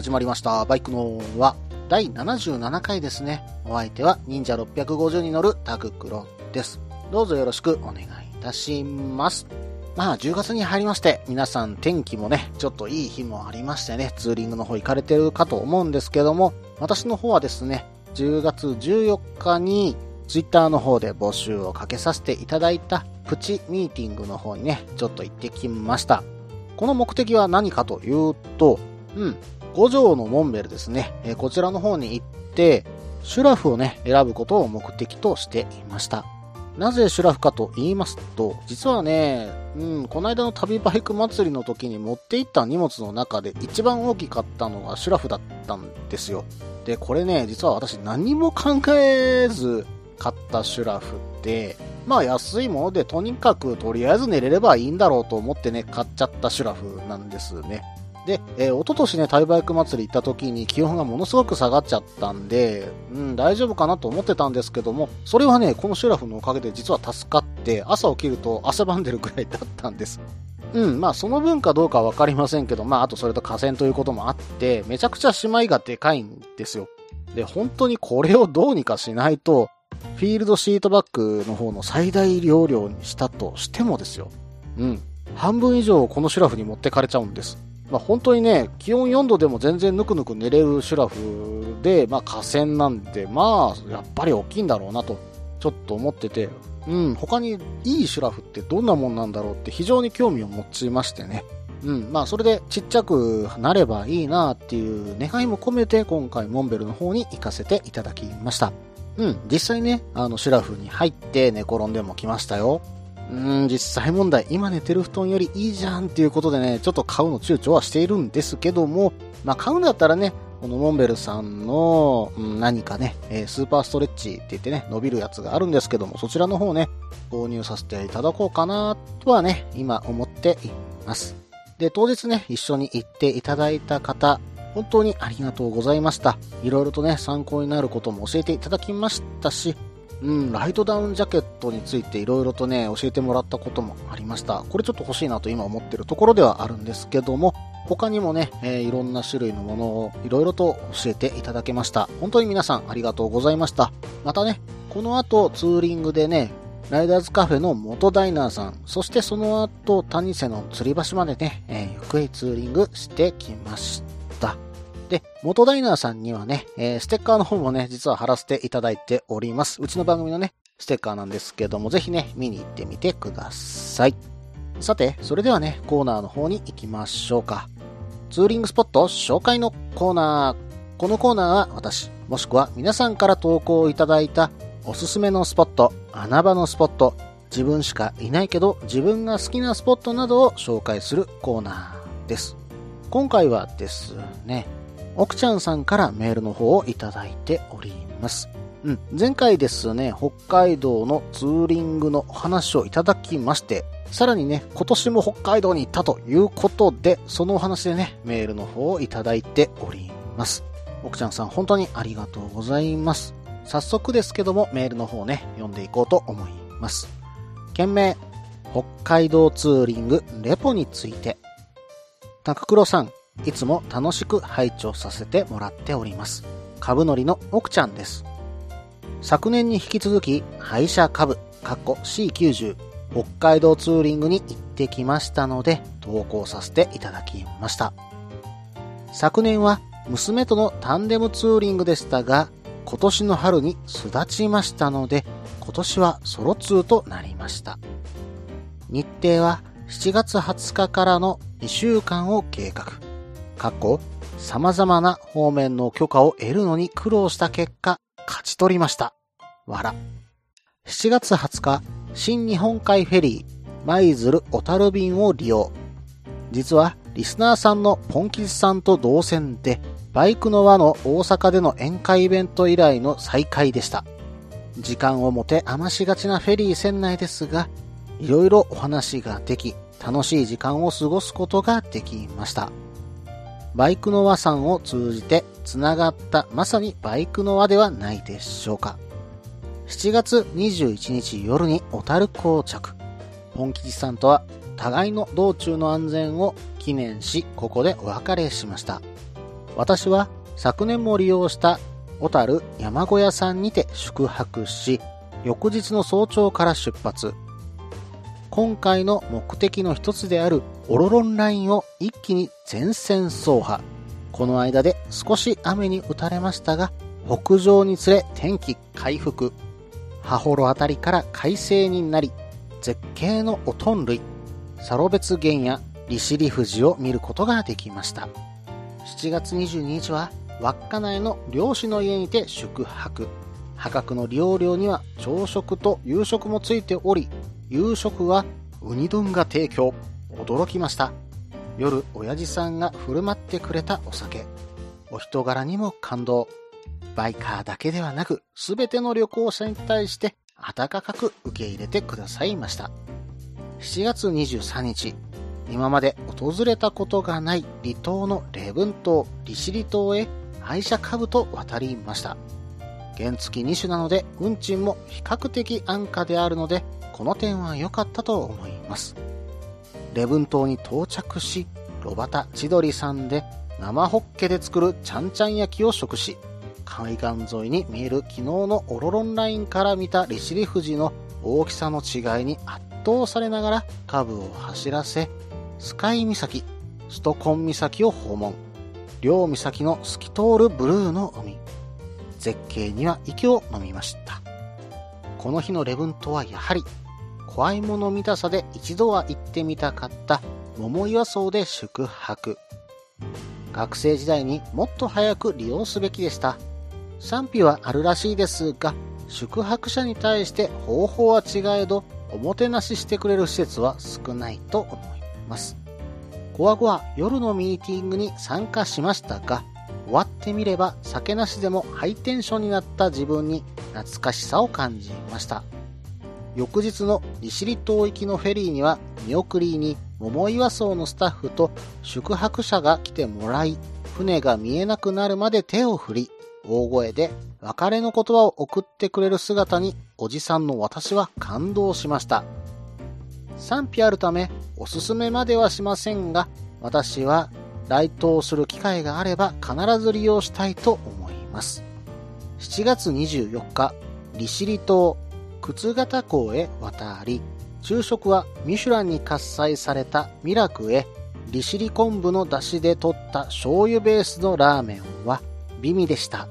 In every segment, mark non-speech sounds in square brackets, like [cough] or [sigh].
始まりました。バイクのは第77回ですね。お相手は忍者650に乗るタククロです。どうぞよろしくお願いいたします。まあ、10月に入りまして、皆さん天気もね、ちょっといい日もありましてね、ツーリングの方行かれてるかと思うんですけども、私の方はですね、10月14日に、ツイッターの方で募集をかけさせていただいたプチミーティングの方にね、ちょっと行ってきました。この目的は何かというと、うん、五条のモンベルですね、えこちらの方に行って、シュラフをね、選ぶことを目的としていました。なぜシュラフかと言いますと、実はね、うん、この間の旅バイク祭りの時に持って行った荷物の中で一番大きかったのがシュラフだったんですよ。で、これね、実は私何も考えず買ったシュラフって、まあ安いものでとにかくとりあえず寝れればいいんだろうと思ってね、買っちゃったシュラフなんですね。で、えー、一昨年ね、タイバイク祭り行った時に気温がものすごく下がっちゃったんで、うん、大丈夫かなと思ってたんですけども、それはね、このシュラフのおかげで実は助かって、朝起きると汗ばんでるぐらいだったんです。うん、まあその分かどうかわかりませんけど、まああとそれと河川ということもあって、めちゃくちゃ姉妹がでかいんですよ。で、本当にこれをどうにかしないと、フィールドシートバッグの方の最大容量にしたとしてもですよ。うん。半分以上このシュラフに持ってかれちゃうんです。まあ、本当にね、気温4度でも全然ぬくぬく寝れるシュラフで、まあ河川なんで、まあ、やっぱり大きいんだろうなと、ちょっと思ってて、うん、他にいいシュラフってどんなもんなんだろうって非常に興味を持ちましてね。うん、まあそれでちっちゃくなればいいなっていう願いも込めて今回モンベルの方に行かせていただきました。うん、実際ね、あのシュラフに入って寝転んでも来ましたよ。うん、実際問題、今寝てる布団よりいいじゃんっていうことでね、ちょっと買うの躊躇はしているんですけども、まあ買うんだったらね、このモンベルさんの、うん、何かね、えースーパーストレッチって言ってね、伸びるやつがあるんですけども、そちらの方ね、購入させていただこうかなとはね、今思っています。で、当日ね、一緒に行っていただいた方、本当にありがとうございました。いろいろとね、参考になることも教えていただきましたし、うん、ライトダウンジャケットについていろいろとね、教えてもらったこともありました。これちょっと欲しいなと今思ってるところではあるんですけども、他にもね、えーいろんな種類のものをいろいろと教えていただけました。本当に皆さんありがとうございました。またね、この後ツーリングでね、ライダーズカフェの元ダイナーさん、そしてその後谷瀬の吊り橋までね、えーゆっくりツーリングしてきました。で、元ダイナーさんにはね、えーステッカーの方もね、実は貼らせていただいております。うちの番組のね、ステッカーなんですけども、ぜひね、見に行ってみてください。さて、それではね、コーナーの方に行きましょうか。ツーリングスポット紹介のコーナー。このコーナーは私、もしくは皆さんから投稿いただいたおすすめのスポット、穴場のスポット、自分しかいないけど自分が好きなスポットなどを紹介するコーナーです。今回はですね、奥ちゃんさんからメールの方をいただいております。うん、前回ですね、北海道のツーリングの話をいただきまして、さらにね、今年も北海道に行ったということで、そのお話でね、メールの方をいただいております。奥ちゃんさん、本当にありがとうございます。早速ですけども、メールの方ね、読んでいこうと思います。件名、北海道ツーリングレポについて。高黒さん、いつも楽しく拝聴させてもらっております。株乗りの奥ちゃんです。昨年に引き続き、廃車株、かっこ C90、北海道ツーリングに行ってきましたので、投稿させていただきました。昨年は娘とのタンデムツーリングでしたが、今年の春に巣立ちましたので、今年はソロツーとなりました。日程は7月20日からの2週間を計画。過去、様々な方面の許可を得るのに苦労した結果、勝ち取りました。わら。7月20日、新日本海フェリー、舞鶴小樽便を利用。実はリスナーさんのポンキジさんと同線で、バイクの輪の大阪での宴会イベント以来の再会でした。時間を持て余しがちなフェリー船内ですが、いろいろお話ができ、楽しい時間を過ごすことができました。バイクの輪さんを通じて繋がったまさにバイクの輪ではないでしょうか。7月21日夜に小樽到着。本吉さんとは互いの道中の安全を記念し、ここでお別れしました。私は昨年も利用した小樽山小屋さんにて宿泊し、翌日の早朝から出発。今回の目的の一つであるオロロンラインを一気に全線走破。この間で少し雨に打たれましたが、北上につれ天気回復。羽幌あたりから快晴になり、絶景のおとん類、サロベツ原や利尻富士を見ることができました。7月22日は稚内の漁師の家にて宿泊。破格の利用料には朝食と夕食もついており、夕食はウニ丼が提供。驚きました。夜、親父さんが振る舞ってくれたお酒。お人柄にも感動。バイカーだけではなく、すべての旅行者に対して温かく受け入れてくださいました。7月23日、今まで訪れたことがない離島の礼文島、利尻島へ愛車株と渡りました。原付2種なので運賃も比較的安価であるので、この点は良かったと思います。礼文島に到着し、炉端千鳥さんで生ホッケで作るちゃんちゃん焼きを食し、海岸沿いに見える昨日のオロロンラインから見た利尻富士の大きさの違いに圧倒されながらカブを走らせ、スカイ岬、ストコン岬を訪問。両岬の透き通るブルーの海。絶景には息を飲みました。この日のレブンとはやはり、怖いもの見たさで一度は行ってみたかった桃岩荘で宿泊。学生時代にもっと早く利用すべきでした。賛否はあるらしいですが、宿泊者に対して方法は違えど、おもてなししてくれる施設は少ないと思います。コア後は夜のミーティングに参加しましたが、終わってみれば酒なしでもハイテンションになった自分に懐かしさを感じました。翌日の利尻島行きのフェリーには見送りに桃岩荘のスタッフと宿泊者が来てもらい、船が見えなくなるまで手を振り、大声で別れの言葉を送ってくれる姿におじさんの私は感動しました。賛否あるためおすすめまではしませんが、私は来島する機会があれば必ず利用したいと思います。7月24日、利尻島靴形港へ渡り、昼食はミシュランに喝采されたミラクへ利尻昆布の出汁で取った醤油ベースのラーメンは美味でした。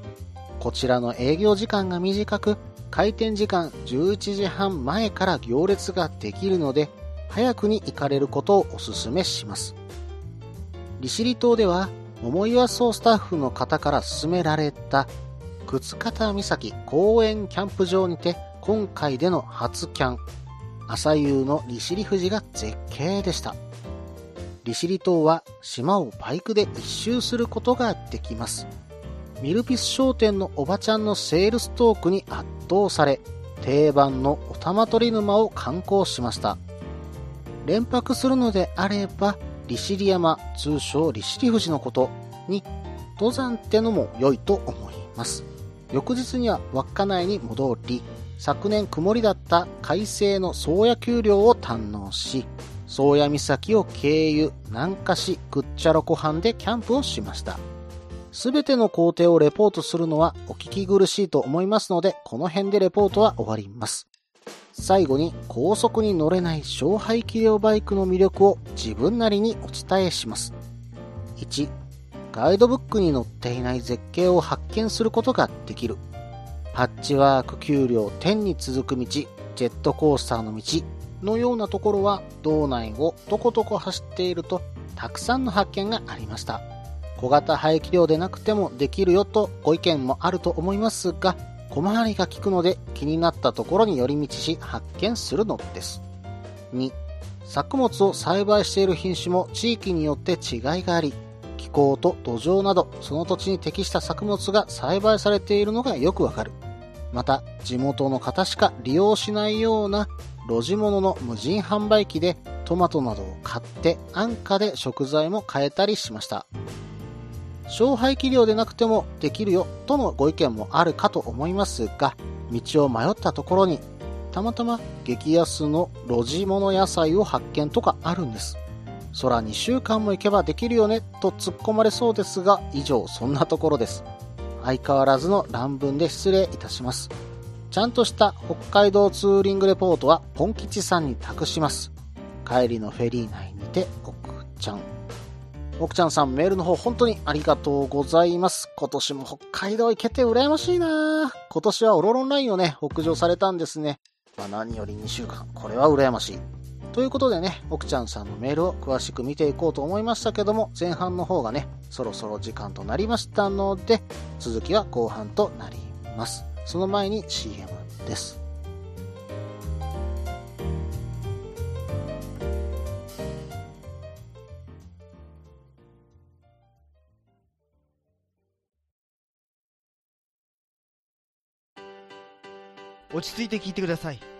こちらの営業時間が短く、開店時間11時半前から行列ができるので、早くに行かれることをお勧めします。利尻島では、桃岩荘スタッフの方から勧められた、靴形岬公園キャンプ場にて、今回での初キャン、朝夕の利尻富士が絶景でした。利尻島は島をバイクで一周することができます。ミルピス商店のおばちゃんのセールストークに圧倒され、定番のお玉取沼を観光しました。連泊するのであれば、利尻山、通称利尻富士のことに、登山ってのも良いと思います。翌日には稚内に戻り、昨年曇りだった快晴の宗谷丘陵を堪能し、宗谷岬を経由、南下し、グッチャロ湖畔でキャンプをしました。すべての工程をレポートするのはお聞き苦しいと思いますので、この辺でレポートは終わります。最後に高速に乗れない勝敗器量バイクの魅力を自分なりにお伝えします。1、ガイドブックに載っていない絶景を発見することができる。パッチワーク丘陵天に続く道、ジェットコースターの道のようなところは道内をとことこ走っているとたくさんの発見がありました。小型排気量でなくてもできるよとご意見もあると思いますが、小回りが利くので気になったところに寄り道し発見するのです。2、作物を栽培している品種も地域によって違いがあり、気候と土壌などその土地に適した作物が栽培されているのがよくわかる。また、地元の方しか利用しないような路地物の無人販売機でトマトなどを買って安価で食材も買えたりしました。勝敗器量でなくてもできるよとのご意見もあるかと思いますが、道を迷ったところに、たまたま激安の路地物野菜を発見とかあるんです。空2週間も行けばできるよねと突っ込まれそうですが、以上そんなところです。相変わらずの乱文で失礼いたします。ちゃんとした北海道ツーリングレポートはポン吉さんに託します。帰りのフェリー内にて、奥ちゃん。奥ちゃんさん、メールの方本当にありがとうございます。今年も北海道行けて羨ましいな今年はオロロンラインをね、北上されたんですね。まあ何より2週間。これは羨ましい。ということでね、奥ちゃんさんのメールを詳しく見ていこうと思いましたけども、前半の方がね、そろそろ時間となりましたので、続きは後半となります。その前に CM です。落ち着いて聞いてください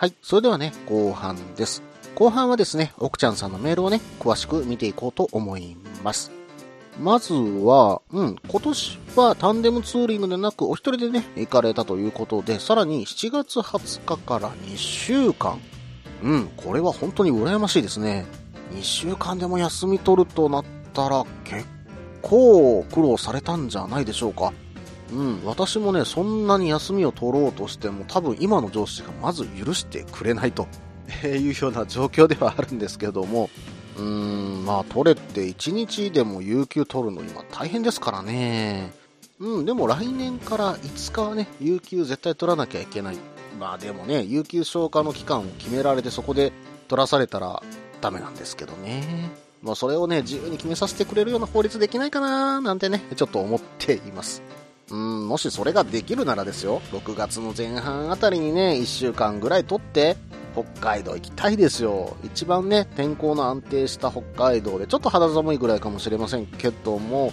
はい。それではね、後半です。後半はですね、奥ちゃんさんのメールをね、詳しく見ていこうと思います。まずは、うん、今年はタンデムツーリングでなくお一人でね、行かれたということで、さらに7月20日から2週間。うん、これは本当に羨ましいですね。2週間でも休み取るとなったら結構苦労されたんじゃないでしょうか。うん、私もね、そんなに休みを取ろうとしても多分今の上司がまず許してくれないと [laughs] いうような状況ではあるんですけども、うーん、まあ、取れって1日でも有給取るの今大変ですからね。うん、でも来年から5日はね、有給絶対取らなきゃいけない。まあでもね、有給消化の期間を決められてそこで取らされたらダメなんですけどね。もうそれをね、自由に決めさせてくれるような法律できないかななんてね、ちょっと思っています。うん、もしそれができるならですよ、6月の前半あたりにね、1週間ぐらい取って、北海道行きたいですよ。一番ね、天候の安定した北海道で、ちょっと肌寒いぐらいかもしれませんけども、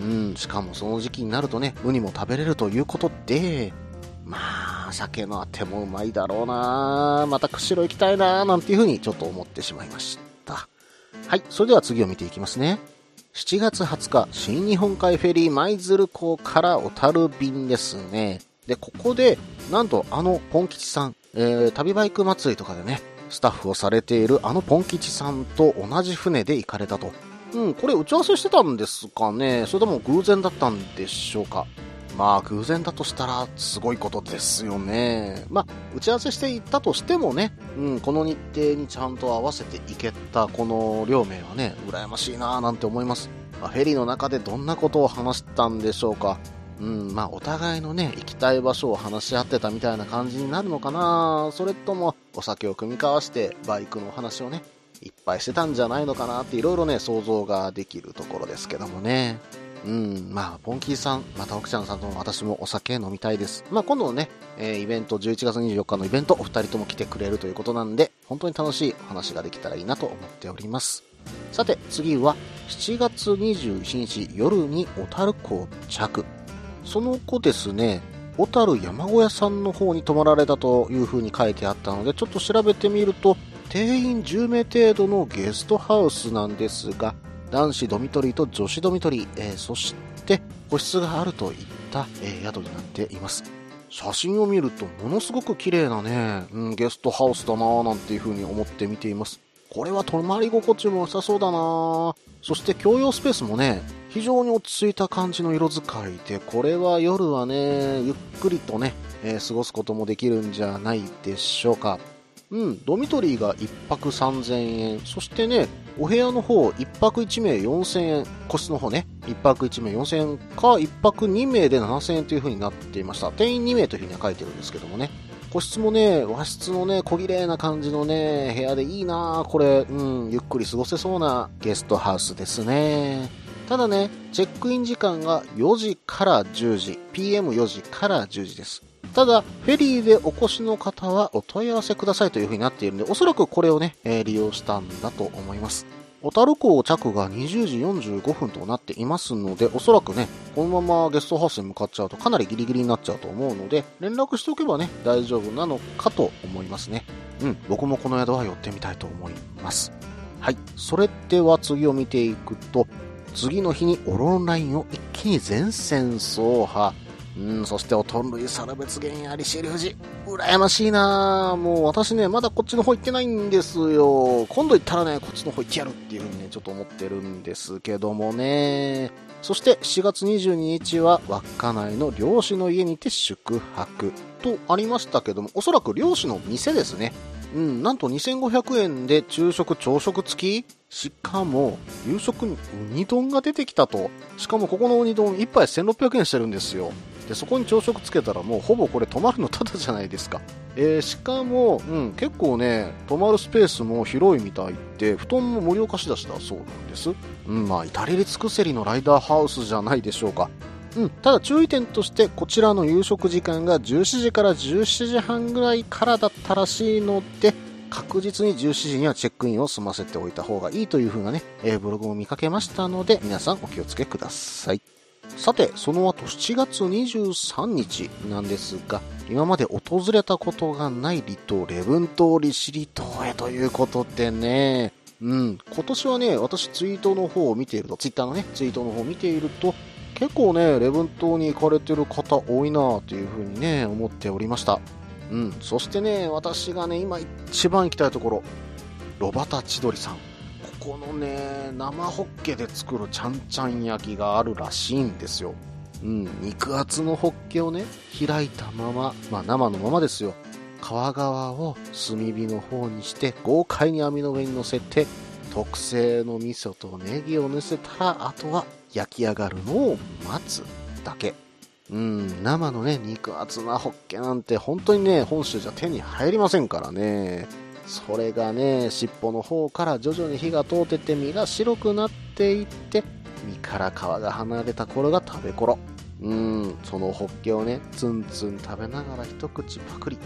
うん、しかもその時期になるとね、ウニも食べれるということで、まあ、鮭のあてもうまいだろうなまた釧路行きたいななんていうふうにちょっと思ってしまいました。はい、それでは次を見ていきますね。7月20日、新日本海フェリー舞鶴港から小樽便ですね。で、ここで、なんとあのポン吉さん、えー、旅バイク祭りとかでね、スタッフをされているあのポン吉さんと同じ船で行かれたと。うん、これ打ち合わせしてたんですかねそれとも偶然だったんでしょうかまあ、偶然だとしたらすごいことですよね。まあ、打ち合わせしていったとしてもね、うん、この日程にちゃんと合わせていけたこの両名はね、羨ましいなぁなんて思います。まあ、フェリーの中でどんなことを話したんでしょうか。うん、まあ、お互いのね、行きたい場所を話し合ってたみたいな感じになるのかなそれとも、お酒を組み交わして、バイクの話をね、いっぱいしてたんじゃないのかなっていろいろね、想像ができるところですけどもね。うん、まあ、ポンキーさん、また奥ちゃんさんとも私もお酒飲みたいです。まあ、今度のね、えー、イベント、11月24日のイベント、お二人とも来てくれるということなんで、本当に楽しい話ができたらいいなと思っております。さて、次は、7月27日夜に小樽港着。その後ですね、小樽山小屋さんの方に泊まられたという風に書いてあったので、ちょっと調べてみると、定員10名程度のゲストハウスなんですが、男子ドミトリーと女子ドミトリー、えー、そして個室があるといった、え、宿になっています。写真を見るとものすごく綺麗なね、うん、ゲストハウスだなぁなんていう風に思って見ています。これは泊まり心地も良さそうだなそして共用スペースもね、非常に落ち着いた感じの色使いで、これは夜はね、ゆっくりとね、えー過ごすこともできるんじゃないでしょうか。うん、ドミトリーが1泊3000円。そしてね、お部屋の方、1泊1名4000円。個室の方ね、1泊1名4000円か、1泊2名で7000円という風になっていました。定員2名という風には書いてるんですけどもね。個室もね、和室のね、小綺麗な感じのね、部屋でいいなこれ、うん、ゆっくり過ごせそうなゲストハウスですね。ただね、チェックイン時間が4時から10時、PM4 時から10時です。ただ、フェリーでお越しの方はお問い合わせくださいという風になっているんで、おそらくこれをね、えー利用したんだと思います。小樽港着が20時45分となっていますので、おそらくね、このままゲストハウスに向かっちゃうとかなりギリギリになっちゃうと思うので、連絡しておけばね、大丈夫なのかと思いますね。うん、僕もこの宿は寄ってみたいと思います。はい。それでは次を見ていくと、次の日にオロンラインを一気に全線走破。うん、そしておとん類猿別原や利尻富士。羨ましいなぁもう私ね、まだこっちの方行ってないんですよ。今度行ったらね、こっちの方行ってやるっていう風にね、ちょっと思ってるんですけどもね。そして7月22日は稚内の漁師の家にて宿泊とありましたけども、おそらく漁師の店ですね。うん、なんと2500円で昼食朝食付きしかも、夕食にウニ丼が出てきたと。しかもここのウニ丼1杯1600円してるんですよ。で、そこに朝食つけたらもうほぼこれ泊まるのタダじゃないですか。えー、しかも、うん、結構ね、泊まるスペースも広いみたいで、布団も盛岡市出しだそうなんです。うん、まあ、至れり尽くせりのライダーハウスじゃないでしょうか。うん、ただ注意点としてこちらの夕食時間が17時から17時半ぐらいからだったらしいので確実に17時にはチェックインを済ませておいた方がいいという風なね、えーブログを見かけましたので皆さんお気をつけくださいさてその後7月23日なんですが今まで訪れたことがない離島礼文島利尻島へということでねうん、今年はね、私ツイートの方を見ていると、ツイッターのね、ツイートの方を見ていると、結構ね、礼文島に行かれてる方多いなというふうにね、思っておりました。うん。そしてね、私がね、今一番行きたいところ、ロバタ千鳥さん。このね、生ホッケで作るちゃんちゃん焼きがあるらしいんですよ。うん。肉厚のホッケをね、開いたまま、まあ生のままですよ。皮側を炭火の方にして豪快に網の上に乗せて特製の味噌とネギを乗せたらあとは焼き上がるのを待つだけうん生のね肉厚なホッケなんて本当にね本州じゃ手に入りませんからねそれがね尻尾の方から徐々に火が通ってて身が白くなっていって身から皮が離れた頃が食べ頃うんそのホッケをねツンツン食べながら一口パクリ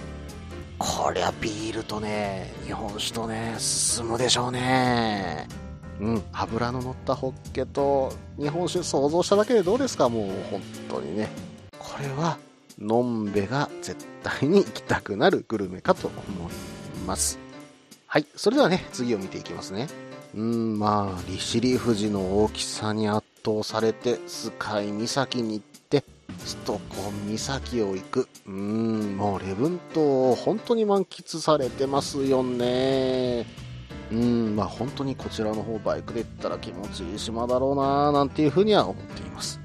こりゃビールとね、日本酒とね、進むでしょうね。うん、油の乗ったホッケと日本酒想像しただけでどうですか？もう本当にね。これは、のんべが絶対に行きたくなるグルメかと思います。はい、それではね、次を見ていきますね。うん、まあ、利尻富士の大きさに圧倒されて、スカイ岬に行って、ストコン岬を行く。うん、もう礼文島を本当に満喫されてますよね。うん、まあ本当にこちらの方バイクで行ったら気持ちいい島だろうななんていうふうには思っています。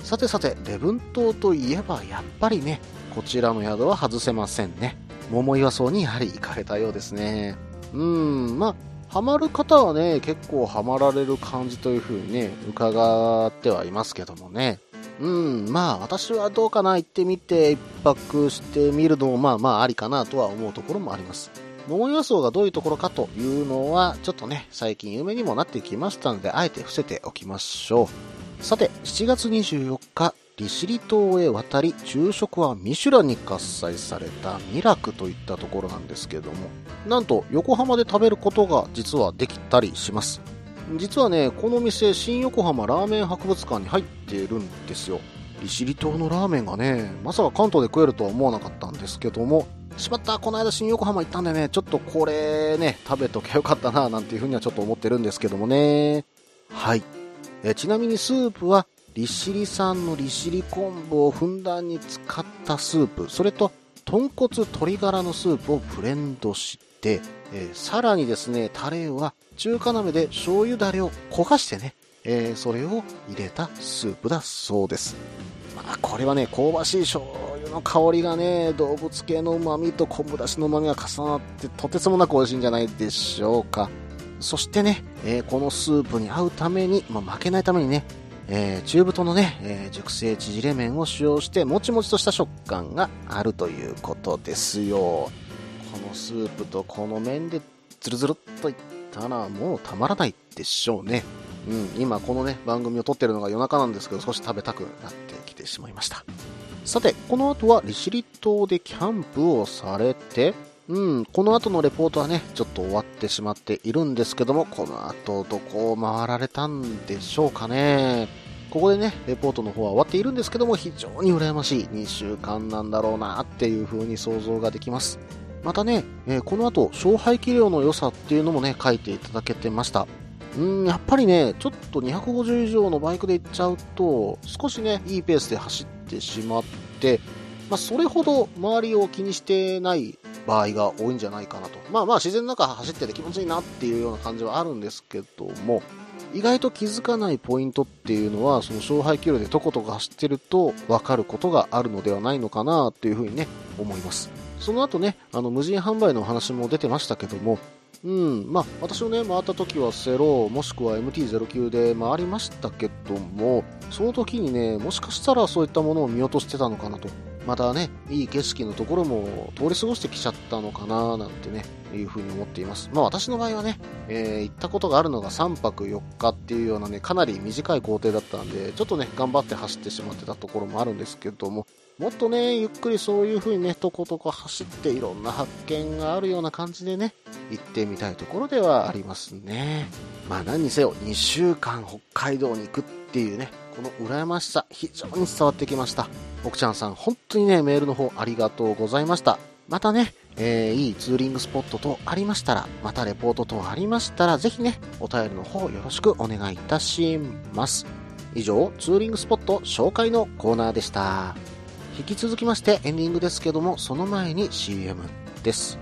さてさて、礼文島といえばやっぱりね、こちらの宿は外せませんね。桃岩荘にやはり行かれたようですね。うん、まあ、ハマる方はね、結構ハマられる感じというふうにね、伺ってはいますけどもね。うん、まあ私はどうかな行ってみて一泊してみるのもまあまあありかなとは思うところもあります。桃岩荘がどういうところかというのはちょっとね、最近有名にもなってきましたので、あえて伏せておきましょう。さて、7月24日、利尻島へ渡り、昼食はミシュランに喝采されたミラクといったところなんですけれども、なんと横浜で食べることが実はできたりします。実はね、この店、新横浜ラーメン博物館に入っているんですよ。利尻島のラーメンがね、まさか関東で食えるとは思わなかったんですけども、しまった、この間新横浜行ったんでね、ちょっとこれね、食べときゃよかったな、なんていうふうにはちょっと思ってるんですけどもね。はい。えちなみにスープは、利尻産の利尻昆布をふんだんに使ったスープ、それと、豚骨鶏ガラのスープをブレンドしで、えさらにですね、タレは中華鍋で醤油だれを焦がしてね、えーそれを入れたスープだそうです。まあ、これはね、香ばしい醤油の香りがね、動物系の旨味と昆布だしの旨味が重なって、とてつもなく美味しいんじゃないでしょうか。そしてね、えーこのスープに合うために、まあ、負けないためにね、えー中太のね、えー熟成縮れ麺を使用して、もちもちとした食感があるということですよ。このスープとこの麺でズルズルっといったらもうたまらないでしょうね。うん、今このね、番組を撮ってるのが夜中なんですけど、少し食べたくなってきてしまいました。さて、この後は利尻島でキャンプをされて、うん、この後のレポートはね、ちょっと終わってしまっているんですけども、この後どこを回られたんでしょうかね。ここでね、レポートの方は終わっているんですけども、非常に羨ましい2週間なんだろうなっていう風に想像ができます。またね、えーこの後、勝敗器量の良さっていうのもね、書いていただけてました。うん、やっぱりね、ちょっと250以上のバイクで行っちゃうと、少しね、いいペースで走ってしまって、まあ、それほど周りを気にしてない場合が多いんじゃないかなと。まあまあ、自然の中走ってて気持ちいいなっていうような感じはあるんですけども、意外と気づかないポイントっていうのは、その勝敗距離でとことこ走ってると分かることがあるのではないのかなっていうふうにね、思います。その後ね、あの、無人販売のお話も出てましたけども、うん、まあ、私のね、回った時はセロ、もしくは MT-09 で回りましたけども、その時にね、もしかしたらそういったものを見落としてたのかなと。またね、いい景色のところも通り過ごしてきちゃったのかななんてね、いうふうに思っています。まあ私の場合はね、えー行ったことがあるのが3泊4日っていうようなね、かなり短い行程だったんで、ちょっとね、頑張って走ってしまってたところもあるんですけども、もっとね、ゆっくりそういう風にね、とことこ走っていろんな発見があるような感じでね、行ってみたいところではありますね。まあ何にせよ、2週間北海道に行くっていうね、この羨ましさ、非常に伝わってきました。奥ちゃんさん、本当にね、メールの方ありがとうございました。またね、えーいいツーリングスポット等ありましたら、またレポート等ありましたら、ぜひね、お便りの方よろしくお願いいたします。以上、ツーリングスポット紹介のコーナーでした。引き続きましてエンディングですけども、その前に CM です。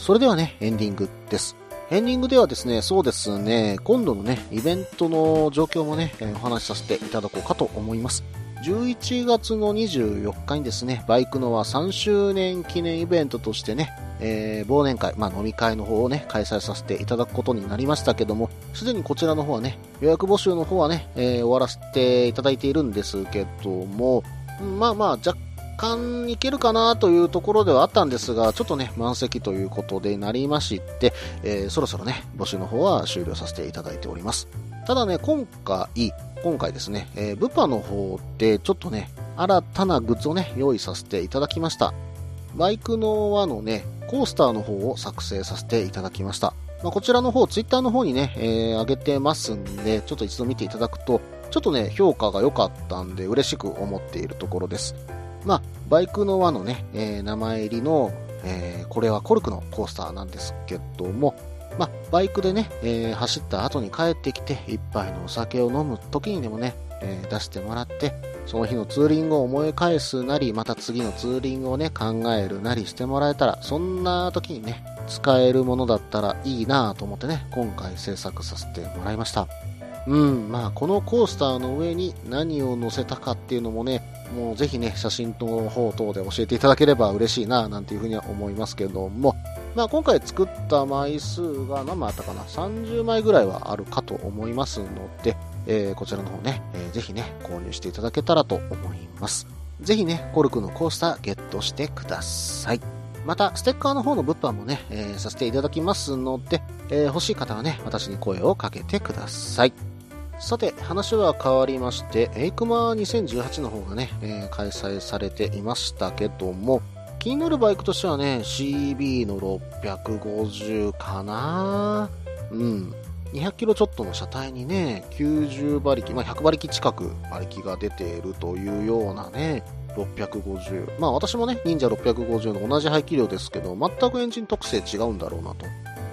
それではね、エンディングです。エンディングではですね、そうですね、今度のね、イベントの状況もね、お話しさせていただこうかと思います。11月の24日にですね、バイクのは3周年記念イベントとしてね、えー忘年会、まあ飲み会の方をね、開催させていただくことになりましたけども、すでにこちらの方はね、予約募集の方はね、えー終わらせていただいているんですけども、まあまあ、若干いけるかなというところではあったんですが、ちょっとね、満席ということでなりまして、えーそろそろね、募集の方は終了させていただいております。ただね、今回、今回ですね、えー、ブパの方でちょっとね、新たなグッズをね、用意させていただきました。バイクの輪のね、コースターの方を作成させていただきました。まあ、こちらの方、ツイッターの方にね、えー上げてますんで、ちょっと一度見ていただくと、ちょっとね、評価が良かったんで、嬉しく思っているところです。まあ、バイクの輪のね、えー名前入りの、えーこれはコルクのコースターなんですけども、まあ、バイクでね、えー走った後に帰ってきて、一杯のお酒を飲む時にでもね、え出してもらって、その日のツーリングを思い返すなり、また次のツーリングをね、考えるなりしてもらえたら、そんな時にね、使えるものだったらいいなぁと思ってね、今回制作させてもらいました。うん、まあ、このコースターの上に何を乗せたかっていうのもね、もうぜひね、写真の方等で教えていただければ嬉しいな、なんていうふうには思いますけども、まあ今回作った枚数が何枚あったかな ?30 枚ぐらいはあるかと思いますので、えーこちらの方ね、えーぜひね、購入していただけたらと思います。ぜひね、コルクのコースターゲットしてください。また、ステッカーの方の物販もね、えーさせていただきますので、えー欲しい方はね、私に声をかけてください。さて、話は変わりまして、エイクマ2018の方がね、えー開催されていましたけども、気になるバイクとしてはね、CB の650かな？うん。200キロちょっとの車体にね、90馬力、まあ、100馬力近く馬力が出ているというようなね、650。まあ私もね、忍者650の同じ排気量ですけど、全くエンジン特性違うんだろうなと。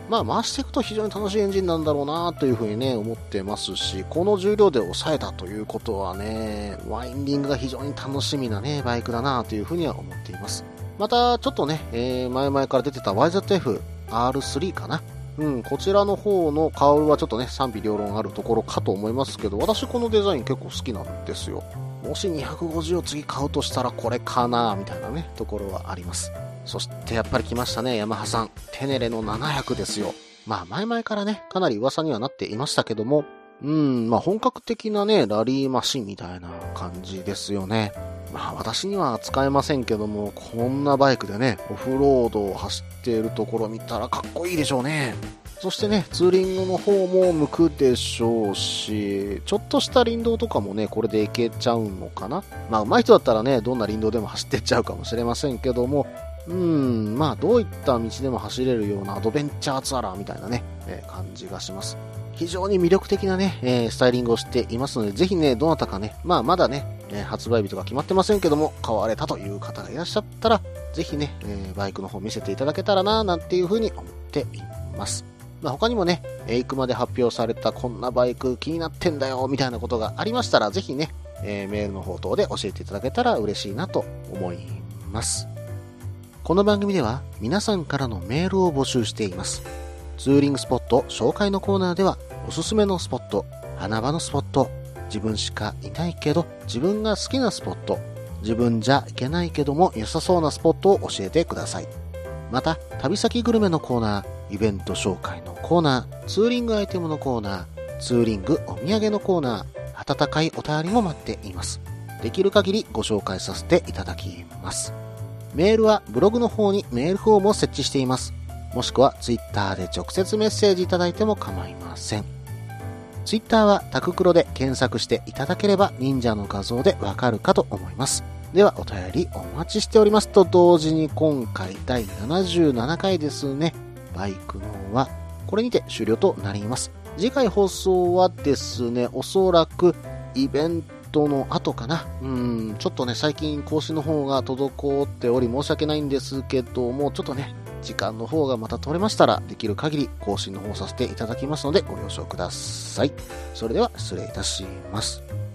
まあ回していくと非常に楽しいエンジンなんだろうなというふうにね、思ってますし、この重量で抑えたということはね、ワインディングが非常に楽しみなね、バイクだなというふうには思っています。また、ちょっとね、えー前々から出てた YZF-R3 かな。うん、こちらの方のカウルはちょっとね、賛否両論あるところかと思いますけど、私このデザイン結構好きなんですよ。もし250を次買うとしたらこれかなみたいなね、ところはあります。そしてやっぱり来ましたね、ヤマハさん。テネレの700ですよ。まあ前々からね、かなり噂にはなっていましたけども、うん、まあ本格的なね、ラリーマシンみたいな感じですよね。まあ私には使えませんけども、こんなバイクでね、オフロードを走っているところ見たらかっこいいでしょうね。そしてね、ツーリングの方も向くでしょうし、ちょっとした林道とかもね、これで行けちゃうのかなまあ上手い人だったらね、どんな林道でも走ってっちゃうかもしれませんけども、うん、まあどういった道でも走れるようなアドベンチャーツアラーみたいなね、えー感じがします。非常に魅力的なね、えースタイリングをしていますので、ぜひね、どなたかね、まあまだね、えー発売日とか決まってませんけども、買われたという方がいらっしゃったら、ぜひね、えバイクの方見せていただけたらな、なんていうふうに思っています。まあ、他にもね、エイクマで発表されたこんなバイク気になってんだよ、みたいなことがありましたら、ぜひね、えメールの方等で教えていただけたら嬉しいなと思います。この番組では皆さんからのメールを募集しています。ツーリングスポット紹介のコーナーでは、おすすめのスポット、花場のスポット、自分しかいないけど自分が好きなスポット、自分じゃ行けないけども良さそうなスポットを教えてください。また、旅先グルメのコーナー、イベント紹介のコーナー、ツーリングアイテムのコーナー、ツーリングお土産のコーナー、温かいお便りも待っています。できる限りご紹介させていただきます。メールはブログの方にメールフォームを設置しています。もしくはツイッターで直接メッセージいただいても構いません。ツイッターはタククロで検索していただければ忍者の画像でわかるかと思います。ではお便りお待ちしておりますと同時に今回第77回ですね。バイクのはこれにて終了となります。次回放送はですね、おそらくイベントトの後かな。うん、ちょっとね、最近更新の方が滞っており申し訳ないんですけども、ちょっとね、時間の方がまた取れましたら、できる限り更新の方させていただきますので、ご了承ください。それでは失礼いたします。